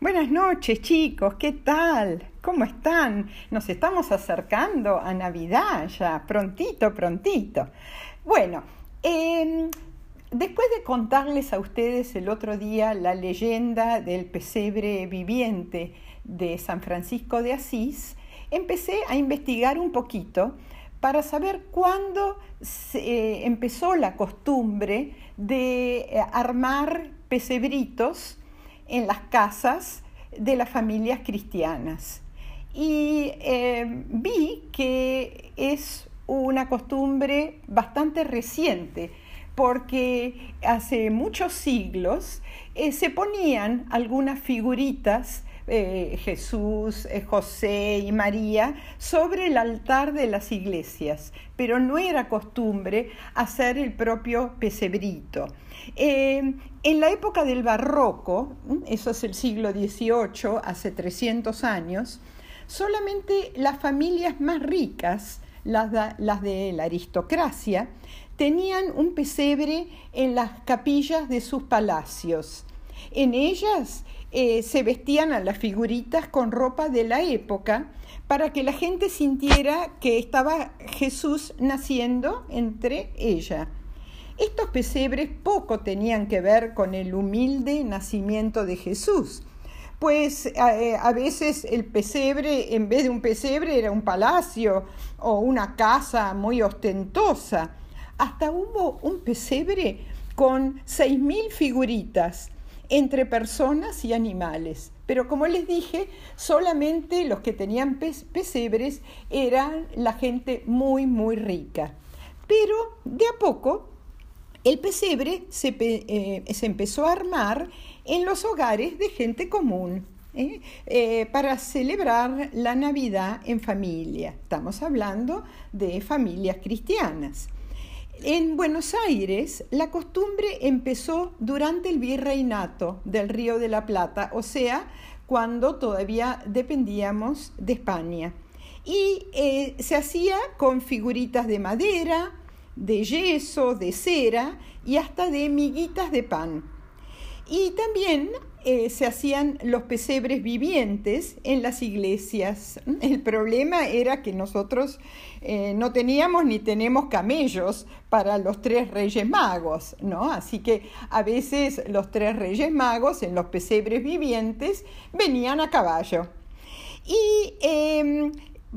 Buenas noches chicos, ¿qué tal? ¿Cómo están? Nos estamos acercando a Navidad ya, prontito, prontito. Bueno, em, después de contarles a ustedes el otro día la leyenda del pesebre viviente de San Francisco de Asís, empecé a investigar un poquito para saber cuándo se, eh, empezó la costumbre de eh, armar pesebritos en las casas de las familias cristianas. Y eh, vi que es una costumbre bastante reciente, porque hace muchos siglos eh, se ponían algunas figuritas eh, Jesús, eh, José y María sobre el altar de las iglesias, pero no era costumbre hacer el propio pesebrito. Eh, en la época del barroco, eso es el siglo XVIII, hace 300 años, solamente las familias más ricas, las de la aristocracia, tenían un pesebre en las capillas de sus palacios. En ellas eh, se vestían a las figuritas con ropa de la época para que la gente sintiera que estaba Jesús naciendo entre ella. Estos pesebres poco tenían que ver con el humilde nacimiento de Jesús, pues eh, a veces el pesebre, en vez de un pesebre, era un palacio o una casa muy ostentosa. Hasta hubo un pesebre con seis mil figuritas entre personas y animales. Pero como les dije, solamente los que tenían pesebres eran la gente muy, muy rica. Pero de a poco el pesebre se, eh, empezó a armar en los hogares de gente común. ¿eh? Eh, para celebrar la Navidad en familia. Estamos hablando de familias cristianas. En Buenos Aires, la costumbre empezó durante el virreinato del Río de la Plata, o sea, cuando todavía dependíamos de España. Y eh, se hacía con figuritas de madera, de yeso, de cera y hasta de miguitas de pan. Y también eh, se hacían los pesebres vivientes en las iglesias. El problema era que nosotros eh, no teníamos ni tenemos camellos para los tres reyes magos, ¿no? Así que a veces los tres reyes magos en los pesebres vivientes venían a caballo. Y em,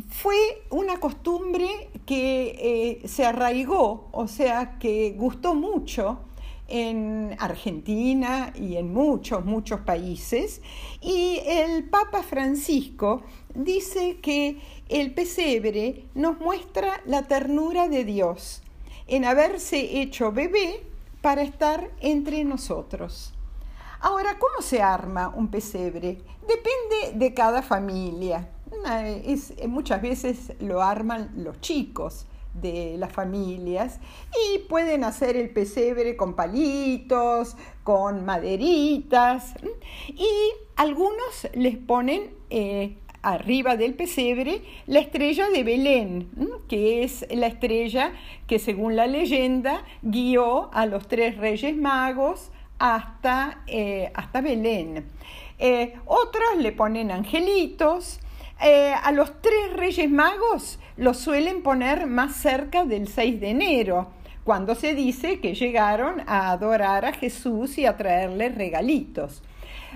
fue una costumbre que eh, se arraigó, o sea, que gustó mucho en Argentina y en muchos, muchos países. Y el Papa Francisco dice que el pesebre nos muestra la ternura de Dios en haberse hecho bebé para estar entre nosotros. Ahora, ¿cómo se arma un pesebre? Depende de cada familia. muchas veces lo arman los chicos de las familias y pueden hacer el pesebre con palitos, con maderitas y algunos les ponen eh, arriba del pesebre la estrella de Belén, que es la estrella que según la leyenda guió a los tres reyes magos hasta, eh, hasta Belén. Eh, otros le ponen angelitos, eh, a los tres Reyes Magos los suelen poner más cerca del 6 de enero, cuando se dice que llegaron a adorar a Jesús y a traerle regalitos.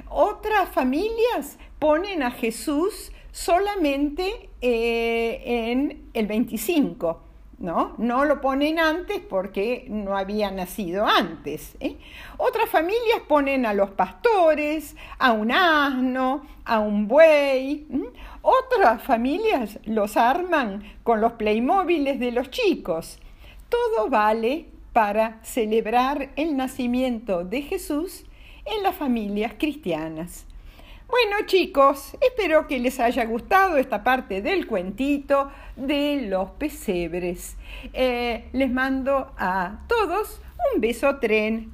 Otras familias ponen a Jesús solamente eh, en el 25 ¿no? No lo ponen antes porque no había nacido antes. ¿eh? Otras familias ponen a los pastores, a un asno, a un buey. Otras familias los arman con los playmóviles de los chicos. Todo vale para celebrar el nacimiento de Jesús en las familias cristianas. Bueno chicos, espero que les haya gustado esta parte del cuentito de los pesebres. Eh, les mando a todos un beso tren.